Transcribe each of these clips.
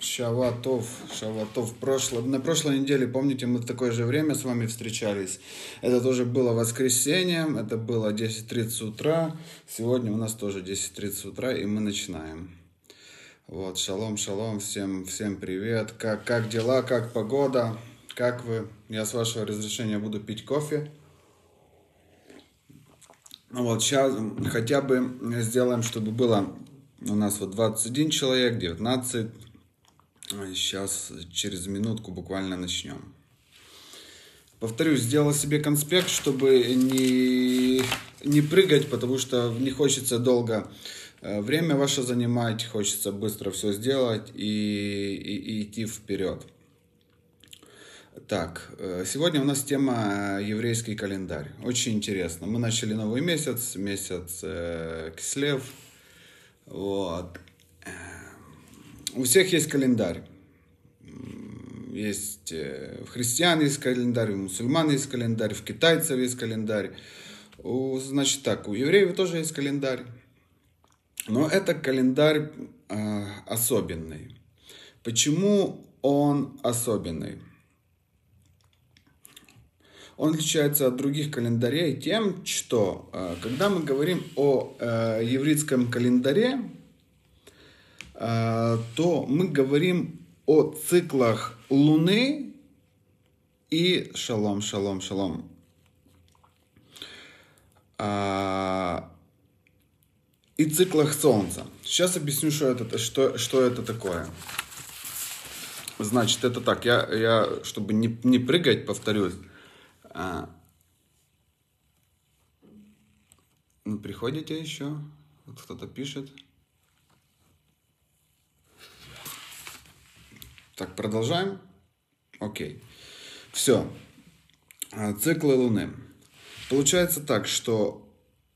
Шаватов, Шаватов. Прошло, на прошлой неделе, помните, мы в такое же время с вами встречались. Это тоже было воскресенье, это было 10.30 утра. Сегодня у нас тоже 10.30 утра, и мы начинаем. Вот, шалом, шалом, всем, всем привет. Как, как дела, как погода, как вы? Я с вашего разрешения буду пить кофе. Ну вот, сейчас хотя бы сделаем, чтобы было у нас вот 21 человек, 19, Сейчас через минутку буквально начнем. Повторюсь, сделал себе конспект, чтобы не, не прыгать, потому что не хочется долго э, время ваше занимать, хочется быстро все сделать и, и, и идти вперед. Так, э, сегодня у нас тема еврейский календарь. Очень интересно. Мы начали новый месяц, месяц э, Кислев. Вот. У всех есть календарь. Есть э, в христиан есть календарь, у мусульман есть календарь, в китайцев есть календарь. У, значит так, у евреев тоже есть календарь. Но это календарь э, особенный. Почему он особенный? Он отличается от других календарей тем, что э, когда мы говорим о э, еврейском календаре, то мы говорим о циклах Луны и шалом, шалом, шалом. А, и циклах Солнца. Сейчас объясню, что это, что, что это такое. Значит, это так, я, я чтобы не, не прыгать, повторюсь. А, ну, приходите еще, вот кто-то пишет. Так, продолжаем. Окей. Все. А, циклы Луны. Получается так, что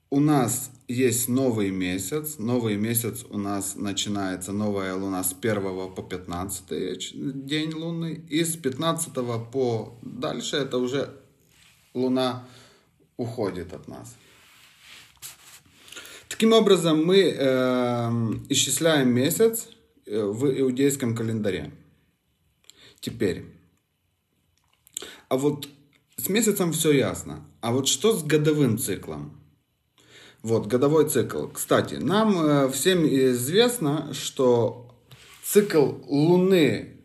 у нас есть новый месяц. Новый месяц у нас начинается новая Луна с 1 по 15 день Луны. И с 15 по дальше это уже Луна уходит от нас. Таким образом, мы э, исчисляем месяц э, в иудейском календаре. Теперь. А вот с месяцем все ясно. А вот что с годовым циклом? Вот, годовой цикл. Кстати, нам э, всем известно, что цикл Луны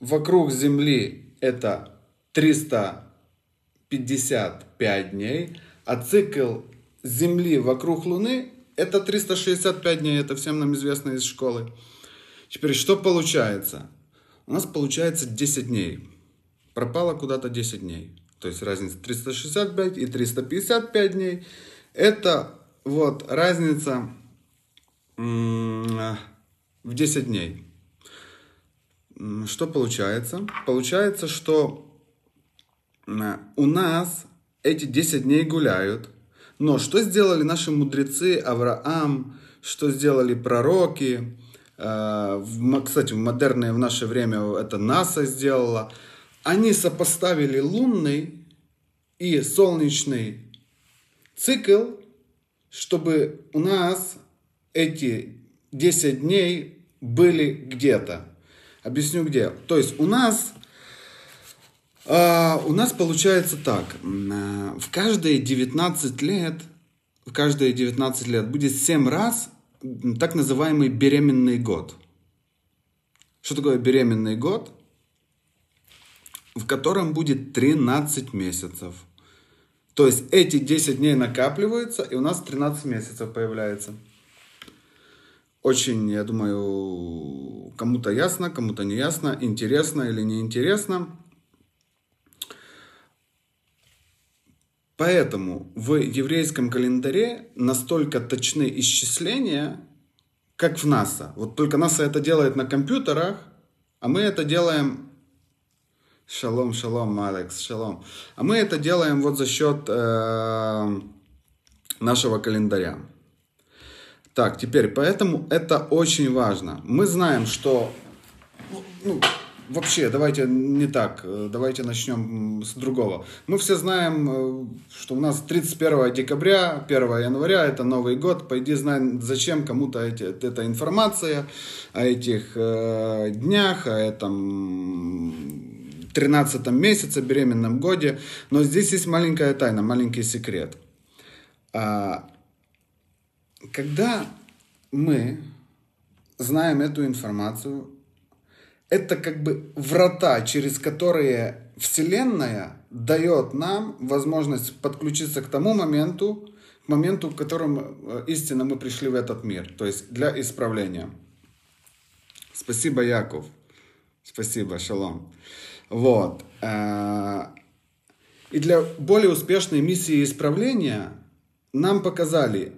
вокруг Земли это 355 дней, а цикл Земли вокруг Луны это 365 дней. Это всем нам известно из школы. Теперь, что получается? У нас получается 10 дней. Пропало куда-то 10 дней. То есть разница 365 и 355 дней. Это вот разница в 10 дней. Что получается? Получается, что у нас эти 10 дней гуляют. Но что сделали наши мудрецы Авраам, что сделали пророки, кстати, в модерное в наше время это НАСА сделала, они сопоставили лунный и солнечный цикл, чтобы у нас эти 10 дней были где-то. Объясню где. То есть у нас у нас получается так. Э, в каждые 19 лет, в каждые 19 лет будет 7 раз так называемый беременный год. Что такое беременный год? В котором будет 13 месяцев. То есть эти 10 дней накапливаются, и у нас 13 месяцев появляется. Очень, я думаю, кому-то ясно, кому-то не ясно, интересно или не Поэтому в еврейском календаре настолько точны исчисления, как в НАСА. Вот только НАСА это делает на компьютерах, а мы это делаем... Шалом, шалом, Алекс, шалом. А мы это делаем вот за счет э, нашего календаря. Так, теперь, поэтому это очень важно. Мы знаем, что ну, вообще, давайте не так, э, давайте начнем с другого. Мы все знаем, э, что у нас 31 декабря, 1 января, это Новый год. Пойди знай, зачем кому-то эти, эта информация о этих э, днях, о этом 13 месяце, беременном годе. Но здесь есть маленькая тайна, маленький секрет. А, когда мы знаем эту информацию, это как бы врата, через которые Вселенная дает нам возможность подключиться к тому моменту, к моменту, в котором э, истинно мы пришли в этот мир, то есть для исправления. Спасибо, Яков. Спасибо, шалом. Вот. Э, и для более успешной миссии исправления нам показали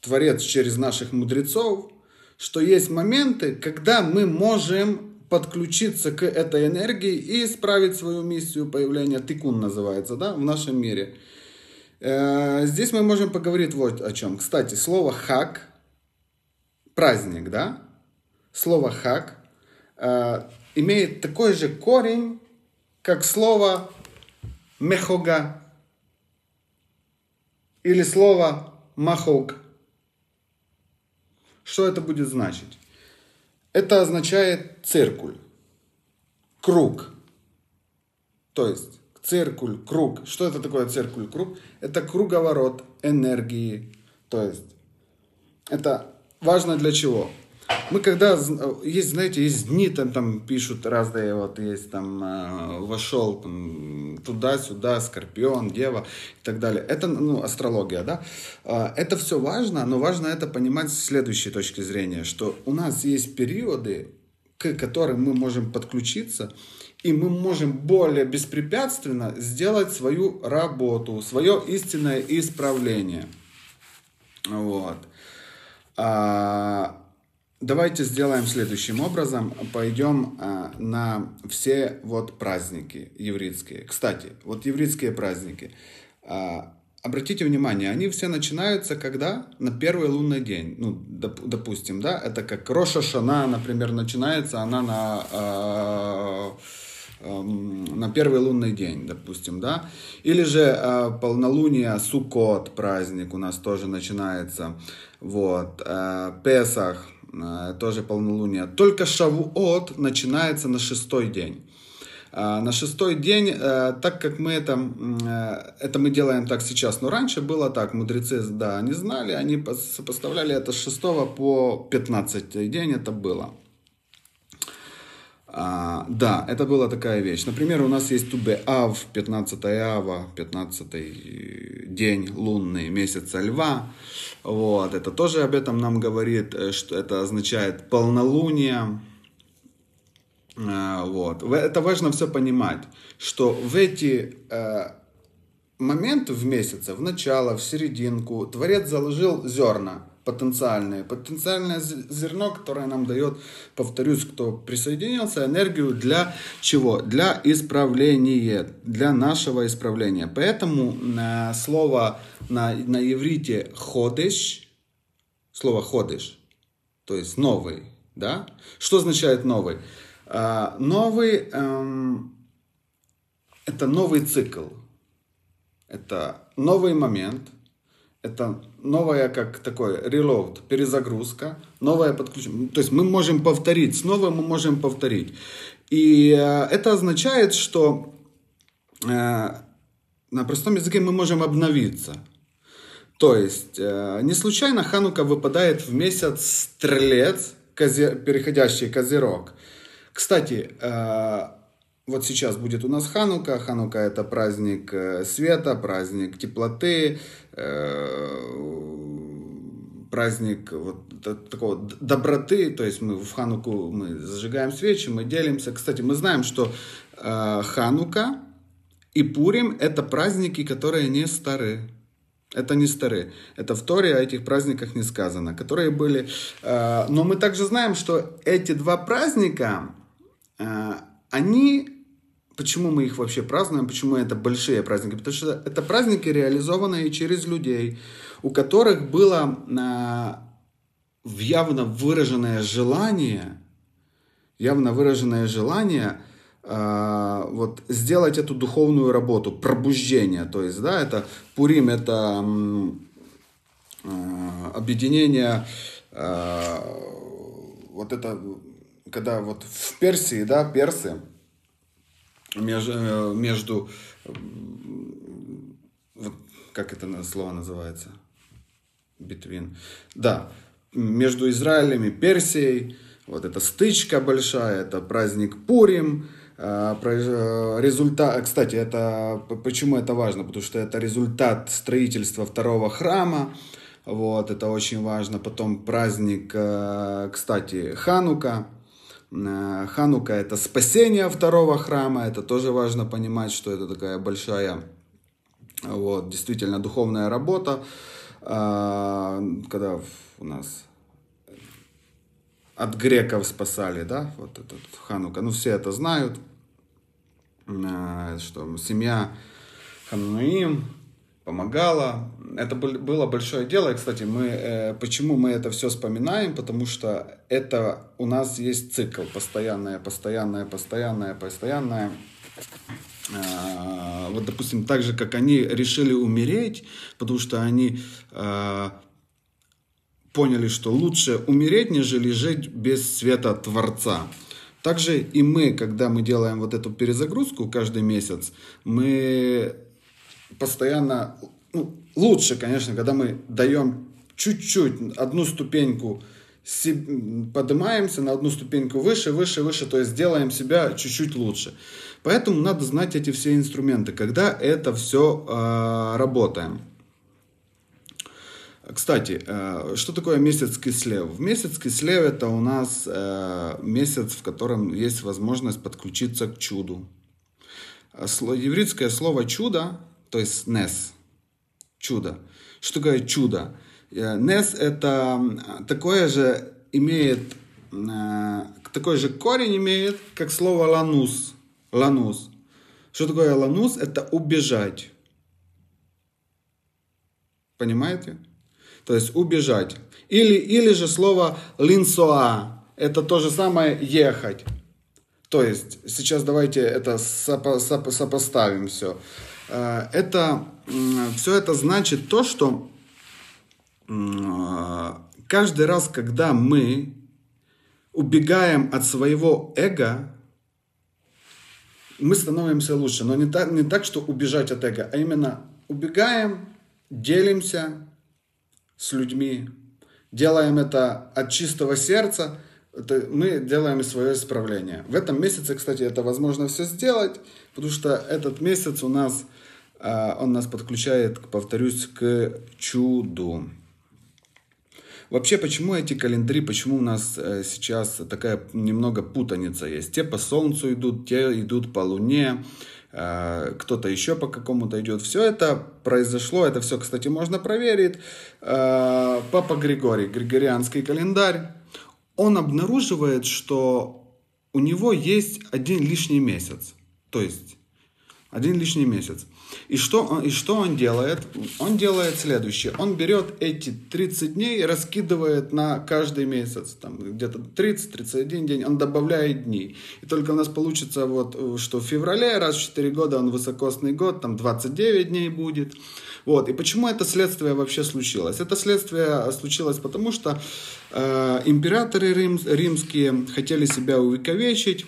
Творец через наших мудрецов, что есть моменты, когда мы можем подключиться к этой энергии и исправить свою миссию появления, тикун называется, да, в нашем мире. Э, здесь мы можем поговорить вот о чем. Кстати, слово хак, праздник, да, слово хак э, имеет такой же корень, как слово мехога или слово махок. Что это будет значить? Это означает циркуль, круг. То есть циркуль, круг. Что это такое циркуль, круг? Это круговорот энергии. То есть это важно для чего? Мы когда, есть, знаете, есть дни, там, там пишут разные, вот есть там, э, вошел туда-сюда, скорпион, дева и так далее. Это, ну, астрология, да. Э, это все важно, но важно это понимать с следующей точки зрения, что у нас есть периоды, к которым мы можем подключиться, и мы можем более беспрепятственно сделать свою работу, свое истинное исправление. Вот. А, Давайте сделаем следующим образом. Пойдем а, на все вот праздники еврейские. Кстати, вот еврейские праздники. А, обратите внимание, они все начинаются когда? На первый лунный день. Ну, доп, допустим, да, это как Роша Шана, например, начинается она на... А, на первый лунный день, допустим, да, или же э, полнолуние, Сукот праздник у нас тоже начинается, вот, э, Песах, тоже полнолуние. Только Шавуот начинается на шестой день. Э, на шестой день, э, так как мы это, это мы делаем так сейчас, но раньше было так, мудрецы, да, они знали, они сопоставляли это с 6 по 15 день это было. А, да, это была такая вещь. Например, у нас есть Тубе Ав, 15 Ава, 15 день лунный месяца Льва. Вот, это тоже об этом нам говорит, э, что это означает полнолуние. Э, вот. Это важно все понимать, что в эти э, моменты в месяце, в начало, в серединку, Творец заложил зерна потенциальные. Потенциальное зерно, которое нам дает, повторюсь, кто присоединился, энергию для чего? Для исправления, для нашего исправления. Поэтому э, слово на, на иврите ходиш, слово ходиш, то есть новый, да? Что означает новый? Э, новый эм, это новый цикл, это новый момент, это новая, как такой reload, перезагрузка, новое подключение. То есть мы можем повторить, снова мы можем повторить. И э, это означает, что э, на простом языке мы можем обновиться. То есть э, не случайно Ханука выпадает в месяц стрелец, переходящий козерог. Кстати, вот сейчас будет у нас Ханука. Ханука это праздник э, света, праздник теплоты, э, праздник вот такого доброты. То есть мы в Хануку мы зажигаем свечи, мы делимся. Кстати, мы знаем, что э, Ханука и Пурим это праздники, которые не стары. Это не старые. Это в Торе о этих праздниках не сказано, которые были. Но мы также знаем, что эти два праздника, они Почему мы их вообще празднуем? Почему это большие праздники? Потому что это праздники, реализованные через людей, у которых было а, явно выраженное желание явно выраженное желание э, вот сделать эту духовную работу, пробуждение. То есть, да, это Пурим, это э, объединение, э, вот это, когда вот в Персии, да, персы, между, э, между вот как это слово называется? Between. Да, между Израилем и Персией. Вот эта стычка большая, это праздник Пурим. А, э, результат, кстати, это почему это важно? Потому что это результат строительства второго храма. Вот, это очень важно. Потом праздник, э, кстати, Ханука. Э, Ханука это спасение второго храма. Это тоже важно понимать, что это такая большая, вот, действительно духовная работа. А, когда у нас от греков спасали, да, вот этот Ханука. Ну, все это знают, э, что семья Хануим помогала. Это было большое дело. И, кстати, мы, э, почему мы это все вспоминаем? Потому что это у нас есть цикл. Постоянное, постоянное, постоянное, постоянное. Э, вот, допустим, так же, как они решили умереть, потому что они поняли, что лучше умереть, нежели жить без света Творца. Также и мы, когда мы делаем вот эту перезагрузку каждый месяц, мы постоянно, ну, лучше, конечно, когда мы даем чуть-чуть, одну ступеньку, поднимаемся на одну ступеньку выше, выше, выше, то есть делаем себя чуть-чуть лучше. Поэтому надо знать эти все инструменты, когда это все э, работаем. Кстати, э, что такое месяц кислев? Месяц кислев это у нас э, месяц, в котором есть возможность подключиться к чуду. Еврейское слово чудо, то есть нес, чудо. Что такое чудо? Э, нес это такое же имеет, такой же корень имеет, как слово ланус. Ланус. Что такое ланус? Это убежать. Понимаете? то есть убежать. Или, или же слово линсоа, это то же самое ехать. То есть, сейчас давайте это сопо, сопо, сопоставим все. Э, это, все это значит то, что каждый раз, когда мы убегаем от своего эго, мы становимся лучше. Но не так, не так, что убежать от эго, а именно убегаем, делимся, с людьми, делаем это от чистого сердца, это мы делаем свое исправление. В этом месяце, кстати, это возможно все сделать, потому что этот месяц у нас, а, он нас подключает, повторюсь, к чуду. Вообще, почему эти календари, почему у нас э, сейчас такая немного путаница есть? Те по Солнцу идут, те идут по Луне, Э, кто-то еще по какому-то идет. Все это произошло, это все, кстати, можно проверить. Э, Папа Григорий, Григорианский календарь, он обнаруживает, что у него есть один лишний месяц. То есть один лишний месяц. И что, он, и что он делает? Он делает следующее. Он берет эти 30 дней и раскидывает на каждый месяц. Там где-то 30-31 день. Он добавляет дней. И только у нас получится вот, что в феврале раз в 4 года он высокосный год, там 29 дней будет. Вот. И почему это следствие вообще случилось? Это следствие случилось потому, что э, императоры рим, римские хотели себя увековечить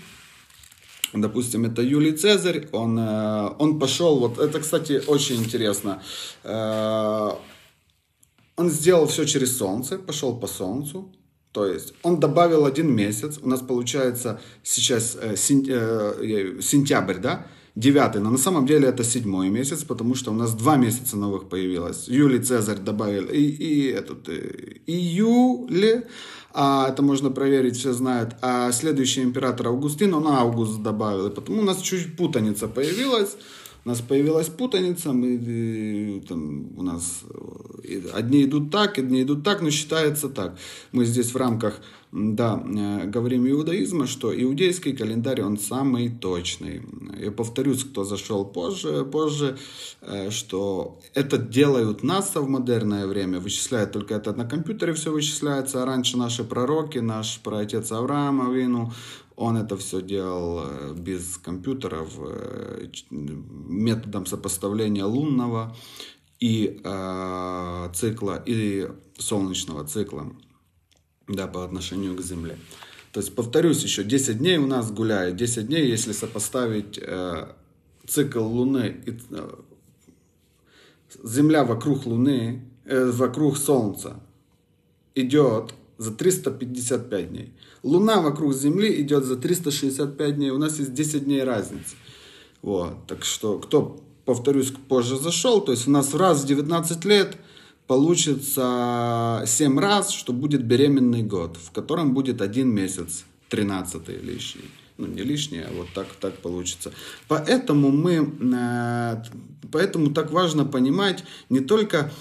Допустим, это Юлий Цезарь, он, э, он пошел, вот это, кстати, очень интересно, э, он сделал все через солнце, пошел по солнцу, то есть он добавил один месяц, у нас получается сейчас э, сентябрь, да, девятый, но на самом деле это седьмой месяц, потому что у нас два месяца новых появилось. Юлий Цезарь добавил и, и этот, июль, а это можно проверить, все знают. А следующий император Августин, он август добавил, и потому у нас чуть путаница появилась. У нас появилась путаница, мы, и, там, у нас одни идут так, одни идут так, но считается так. Мы здесь в рамках, да, э, говорим иудаизма, что иудейский календарь, он самый точный. я повторюсь, кто зашел позже, позже, что это делают НАСА в модерное время, вычисляют только это на компьютере все вычисляется, а раньше наши пророки, наш праотец Авраам Авину, он это все делал без компьютеров, методом сопоставления лунного и э, цикла, и солнечного цикла да, по отношению к Земле. То есть, повторюсь еще, 10 дней у нас гуляет. 10 дней, если сопоставить э, цикл Луны, и, э, Земля вокруг Луны, э, вокруг Солнца идет за 355 дней. Луна вокруг Земли идет за 365 дней. У нас есть 10 дней разницы. Вот. Так что, кто, повторюсь, позже зашел, то есть у нас раз в 19 лет – получится 7 раз, что будет беременный год, в котором будет один месяц, 13 лишний. Ну, не лишний, а вот так, так получится. Поэтому мы, э, поэтому так важно понимать не только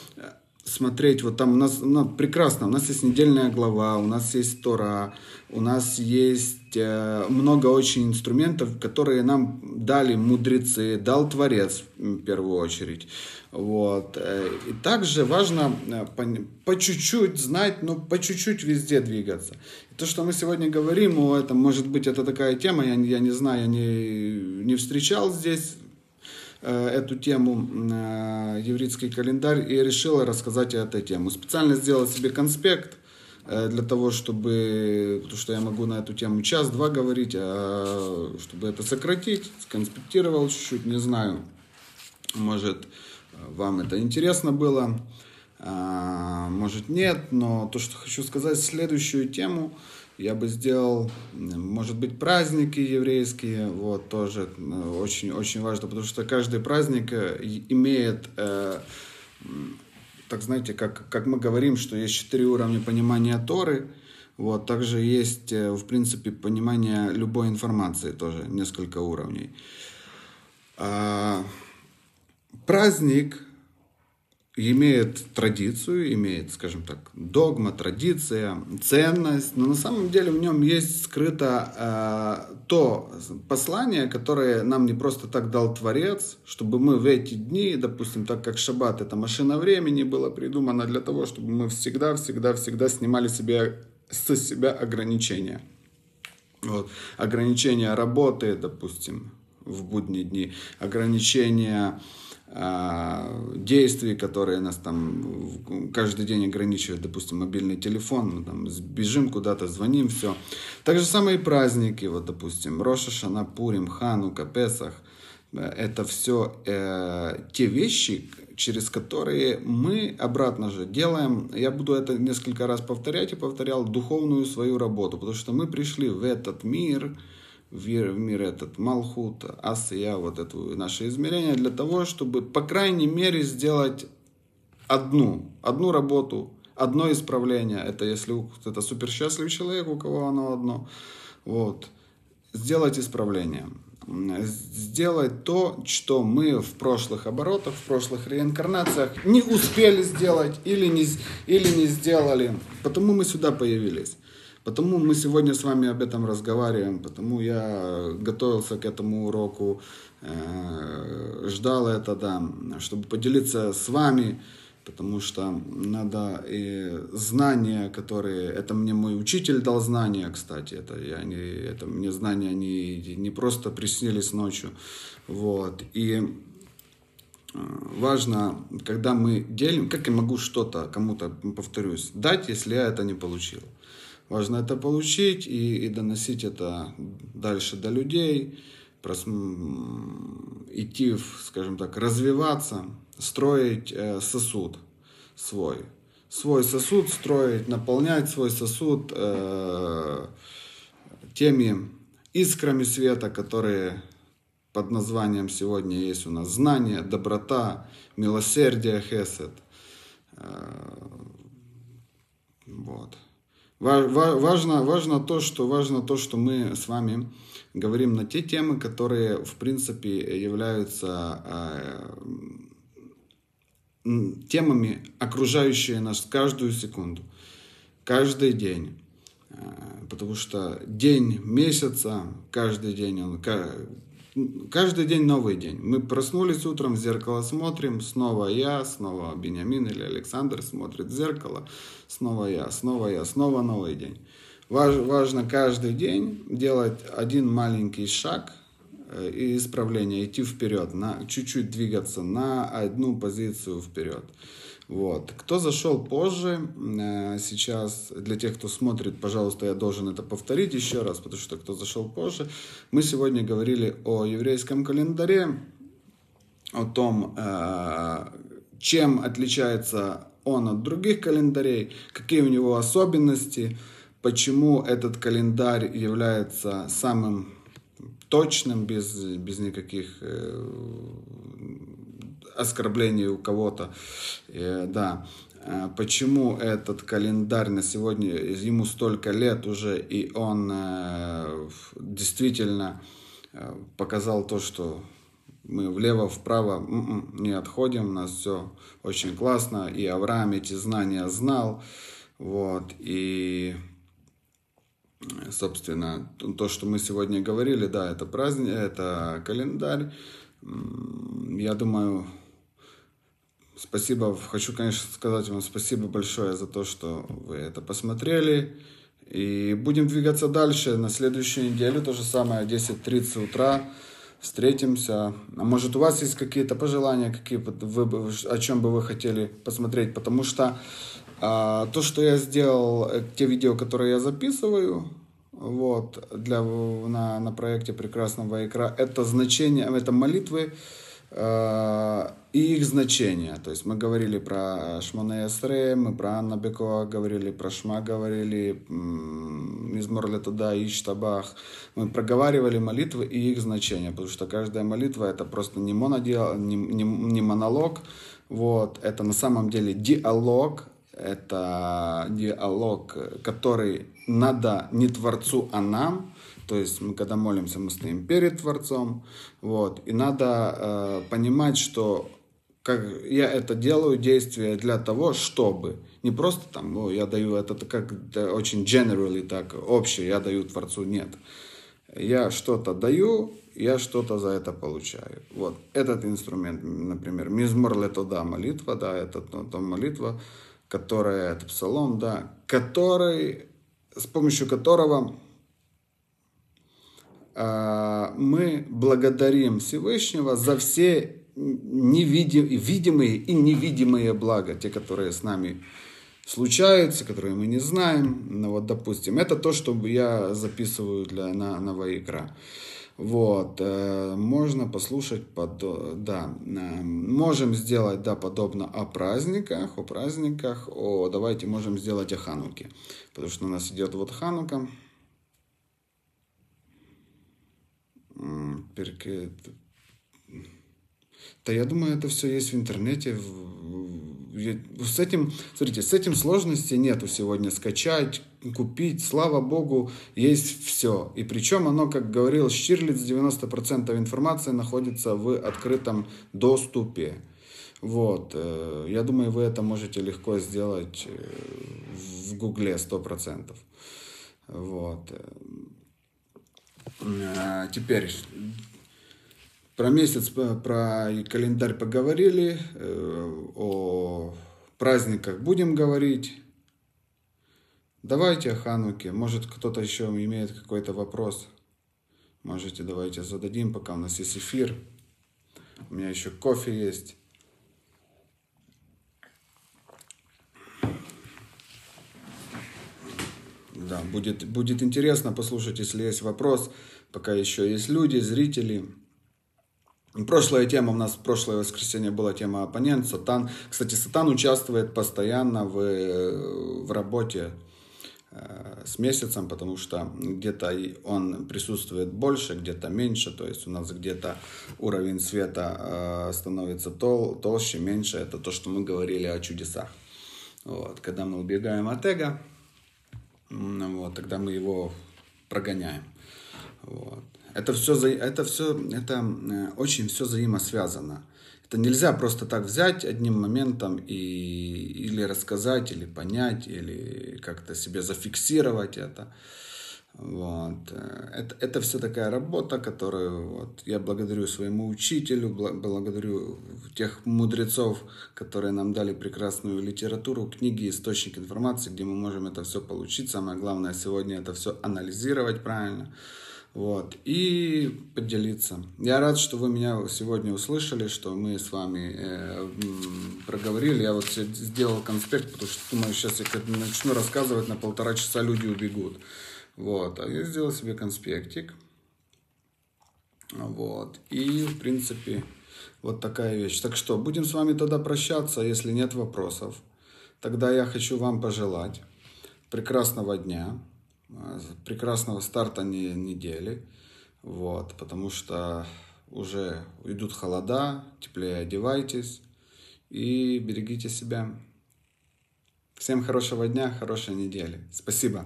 смотреть, вот там у нас ну, прекрасно, у нас есть недельная глава, у нас есть Тора, у нас есть э, много очень инструментов, которые нам дали мудрецы, дал Творец в первую очередь. Вот. Э, и также важно э, по, по чуть-чуть знать, ну, по чуть-чуть везде двигаться. И то, что мы сегодня говорим, о этом, может быть, это такая тема, я, я не знаю, я не, не встречал здесь эту тему э, еврейский календарь и решила рассказать этой тему. Специально сделал себе конспект э, для того, чтобы, потому что я могу на эту тему час-два говорить, а чтобы это сократить, сконспектировал чуть-чуть, не знаю, может, вам это интересно было, а, может нет, но то, что хочу сказать, следующую тему я бы сделал, может быть, праздники еврейские, вот, тоже очень, очень важно, потому что каждый праздник э, имеет, э, так знаете, как, как мы говорим, что есть четыре уровня понимания Торы, вот, также есть, э, в принципе, понимание любой информации тоже, несколько уровней. А, праздник имеет традицию, имеет, скажем так, догма, традиция, ценность, но на самом деле в нем есть скрыто э, то послание, которое нам не просто так дал Творец, чтобы мы в эти дни, допустим, так как Шаббат, это машина времени, было придумано для того, чтобы мы всегда, всегда, всегда снимали себе, со себя ограничения. Вот. Ограничения работы, допустим, в будние дни, ограничения действий, которые нас там каждый день ограничивают, допустим, мобильный телефон, мы там бежим куда-то, звоним, все. Так же самое и праздники, вот, допустим, Роша, Шана, Пурим, Ханука, Песах. Это все э, те вещи, через которые мы обратно же делаем, я буду это несколько раз повторять и повторял, духовную свою работу, потому что мы пришли в этот мир, в мир этот Малхут, Асия, вот это наше измерение, для того, чтобы, по крайней мере, сделать одну, одну работу, одно исправление. Это если это супер счастливый человек, у кого оно одно. Вот. Сделать исправление. Сделать то, что мы в прошлых оборотах, в прошлых реинкарнациях не успели сделать или не, или не сделали. Потому мы сюда появились. Потому мы сегодня с вами об этом разговариваем, потому я готовился к этому уроку, э, ждал это, да, чтобы поделиться с вами, потому что надо и знания, которые, это мне мой учитель дал знания, кстати, это, я не, это мне знания не, не просто приснились ночью, вот, и э, важно, когда мы делим, как я могу что-то кому-то, повторюсь, дать, если я это не получил. Важно это получить и, и доносить это дальше до людей, прос, идти, в, скажем так, развиваться, строить э, сосуд свой. Свой сосуд строить, наполнять свой сосуд э, теми искрами света, которые под названием сегодня есть у нас знание, доброта, милосердие, хесед. Э, вот. Важно, важно, то, что, важно то, что мы с вами говорим на те темы, которые, в принципе, являются э, темами, окружающие нас каждую секунду, каждый день. Э, потому что день месяца, каждый день, он, каждый день новый день. Мы проснулись утром, в зеркало смотрим, снова я, снова Бениамин или Александр смотрит в зеркало, снова я, снова я, снова новый день. Важ, важно каждый день делать один маленький шаг э, и исправление, идти вперед, на, чуть-чуть двигаться на одну позицию вперед. Вот. Кто зашел позже, э, сейчас, для тех, кто смотрит, пожалуйста, я должен это повторить еще раз, потому что кто зашел позже, мы сегодня говорили о еврейском календаре, о том, э, чем отличается он от других календарей, какие у него особенности, почему этот календарь является самым точным, без, без никаких оскорблений у кого-то. Э, да. Э, почему этот календарь на сегодня, ему столько лет уже, и он э, действительно показал то, что мы влево-вправо м-м, не отходим, у нас все очень классно, и Авраам эти знания знал, вот, и собственно, то, что мы сегодня говорили, да, это праздник, это календарь. Я думаю, спасибо, хочу, конечно, сказать вам спасибо большое за то, что вы это посмотрели. И будем двигаться дальше. На следующей неделе то же самое, 10.30 утра. Встретимся. А может у вас есть какие-то пожелания, какие вы, о чем бы вы хотели посмотреть? Потому что а, то, что я сделал, э, те видео, которые я записываю, вот, для, на, на проекте прекрасного икра, это значение, это молитвы и их значение. То есть мы говорили про Шмоне Эсре, мы про Анна Бекова говорили, про Шма говорили, из Морля туда, Иштабах. Мы проговаривали молитвы и их значение, потому что каждая молитва это просто не, монодиал, не, не, не монолог, вот, это на самом деле диалог это диалог, который надо не Творцу, а нам. То есть мы когда молимся, мы стоим перед Творцом. Вот. И надо э, понимать, что как я это делаю, действие для того, чтобы. Не просто там, ну, я даю это как это очень generally, так, общее, я даю Творцу. Нет. Я что-то даю, я что-то за это получаю. Вот. Этот инструмент, например, мизмор летода, молитва, да, это то, то молитва, которая, это псалом, да, который, с помощью которого мы благодарим Всевышнего за все невидимые, видимые и невидимые блага, те, которые с нами случаются, которые мы не знаем. Ну, вот, допустим, это то, что я записываю для, на, Ваикра. Вот, э, можно послушать, под, да, э, можем сделать, да, подобно о праздниках, о праздниках, о, давайте можем сделать о Хануке, потому что у нас идет вот Ханука, Перке... Да я думаю, это все есть в интернете, с этим, смотрите, с этим сложности нету сегодня скачать, купить. Слава богу, есть все. И причем оно, как говорил Штирлиц, 90% информации находится в открытом доступе. Вот. Э, я думаю, вы это можете легко сделать э, в Гугле 100%. Вот. Э, теперь про месяц, про календарь поговорили, о праздниках будем говорить. Давайте о Хануке. Может, кто-то еще имеет какой-то вопрос. Можете, давайте зададим, пока у нас есть эфир. У меня еще кофе есть. Да, будет, будет интересно послушать, если есть вопрос. Пока еще есть люди, зрители. Прошлая тема у нас, прошлое воскресенье была тема оппонент, Сатан. Кстати, Сатан участвует постоянно в, в работе э, с месяцем, потому что где-то он присутствует больше, где-то меньше, то есть у нас где-то уровень света э, становится тол, толще, меньше, это то, что мы говорили о чудесах. Вот. Когда мы убегаем от эго, вот, тогда мы его прогоняем. Вот. Это все, это все, это э, очень все взаимосвязано. Это нельзя просто так взять одним моментом и или рассказать, или понять, или как-то себе зафиксировать это. Вот. Это, это все такая работа, которую вот, я благодарю своему учителю, благодарю тех мудрецов, которые нам дали прекрасную литературу, книги, источник информации, где мы можем это все получить. Самое главное сегодня это все анализировать правильно. Вот, и поделиться. Я рад, что вы меня сегодня услышали, что мы с вами э, проговорили. Я вот сделал конспект, потому что думаю, сейчас я начну рассказывать, на полтора часа люди убегут. Вот, а я сделал себе конспектик. Вот, и, в принципе, вот такая вещь. Так что, будем с вами тогда прощаться, если нет вопросов. Тогда я хочу вам пожелать прекрасного дня, прекрасного старта недели. Вот, потому что уже идут холода, теплее одевайтесь и берегите себя. Всем хорошего дня, хорошей недели. Спасибо.